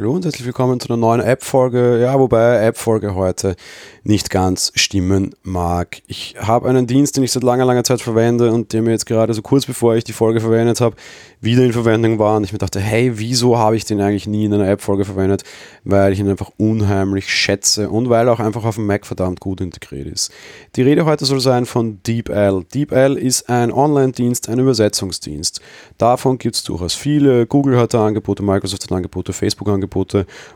Hallo und herzlich willkommen zu einer neuen App-Folge. Ja, wobei App-Folge heute nicht ganz stimmen mag. Ich habe einen Dienst, den ich seit langer, langer Zeit verwende und der mir jetzt gerade so kurz bevor ich die Folge verwendet habe, wieder in Verwendung war und ich mir dachte, hey, wieso habe ich den eigentlich nie in einer App-Folge verwendet? Weil ich ihn einfach unheimlich schätze und weil er auch einfach auf dem Mac verdammt gut integriert ist. Die Rede heute soll sein von DeepL. DeepL ist ein Online-Dienst, ein Übersetzungsdienst. Davon gibt es durchaus viele. Google hat da Angebote, Microsoft hat Angebote, Facebook Angebote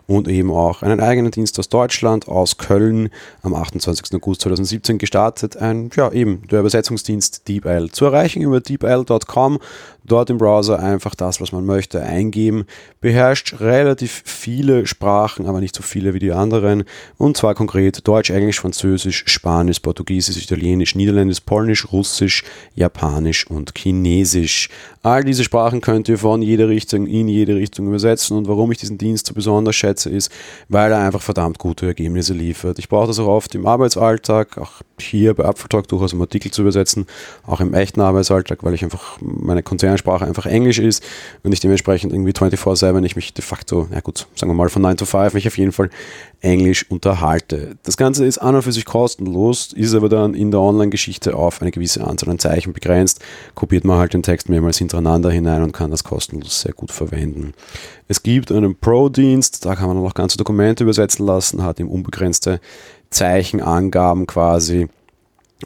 und eben auch einen eigenen Dienst aus Deutschland, aus Köln, am 28. August 2017 gestartet. Ein, ja, eben der Übersetzungsdienst DeepL. Zu erreichen über deepl.com, dort im Browser einfach das, was man möchte, eingeben. Beherrscht relativ viele Sprachen, aber nicht so viele wie die anderen. Und zwar konkret Deutsch, Englisch, Französisch, Spanisch, Portugiesisch, Italienisch, Niederländisch, Polnisch, Russisch, Japanisch und Chinesisch. All diese Sprachen könnt ihr von jeder Richtung in jede Richtung übersetzen. Und warum ich diesen Dienst so besonders schätze, ist, weil er einfach verdammt gute Ergebnisse liefert. Ich brauche das auch oft im Arbeitsalltag, auch hier bei Apfeltalk durchaus um Artikel zu übersetzen, auch im echten Arbeitsalltag, weil ich einfach meine Konzernsprache einfach Englisch ist und ich dementsprechend irgendwie 24-7, wenn ich mich de facto, ja gut, sagen wir mal von 9 to 5, mich auf jeden Fall Englisch unterhalte. Das Ganze ist an und für sich kostenlos, ist aber dann in der Online-Geschichte auf eine gewisse Anzahl an Zeichen begrenzt. Kopiert man halt den Text mehrmals hintereinander hinein und kann das kostenlos sehr gut verwenden. Es gibt einen Pro-Dienst, da kann man auch ganze Dokumente übersetzen lassen, hat ihm unbegrenzte Zeichenangaben quasi.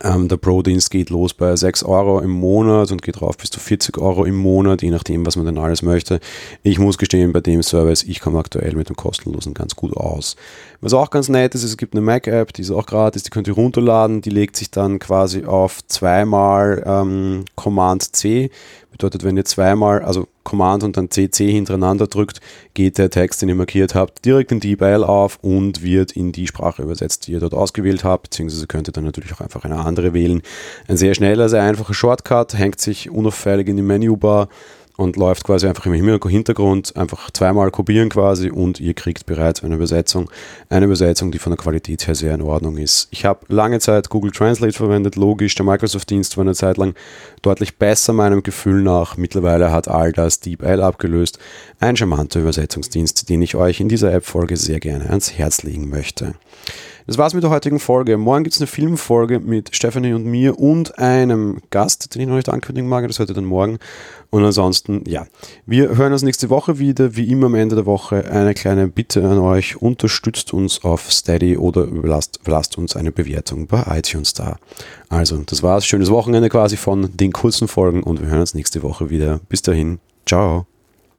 Ähm, der Pro-Dienst geht los bei 6 Euro im Monat und geht rauf bis zu 40 Euro im Monat, je nachdem, was man denn alles möchte. Ich muss gestehen, bei dem Service, ich komme aktuell mit dem kostenlosen ganz gut aus. Was auch ganz nett ist, es gibt eine Mac-App, die ist auch gratis, die könnt ihr runterladen, die legt sich dann quasi auf zweimal ähm, Command C. Bedeutet, wenn ihr zweimal, also Command und dann CC hintereinander drückt, geht der Text, den ihr markiert habt, direkt in DeepL auf und wird in die Sprache übersetzt, die ihr dort ausgewählt habt, beziehungsweise könnt ihr dann natürlich auch einfach eine andere wählen. Ein sehr schneller, sehr einfacher Shortcut, hängt sich unauffällig in die Menübar und läuft quasi einfach im Hintergrund, einfach zweimal kopieren quasi und ihr kriegt bereits eine Übersetzung. Eine Übersetzung, die von der Qualität her sehr in Ordnung ist. Ich habe lange Zeit Google Translate verwendet, logisch, der Microsoft-Dienst war eine Zeit lang deutlich besser meinem Gefühl nach. Mittlerweile hat all das DeepL abgelöst. Ein charmanter Übersetzungsdienst, den ich euch in dieser App-Folge sehr gerne ans Herz legen möchte. Das war's mit der heutigen Folge. Morgen gibt es eine Filmfolge mit Stephanie und mir und einem Gast, den ich noch nicht ankündigen mag. Das heute dann morgen. Und ansonsten, ja, wir hören uns nächste Woche wieder. Wie immer am Ende der Woche eine kleine Bitte an euch. Unterstützt uns auf Steady oder überlasst, überlasst uns eine Bewertung bei iTunes da. Also, das war's. Schönes Wochenende quasi von den kurzen Folgen und wir hören uns nächste Woche wieder. Bis dahin. Ciao.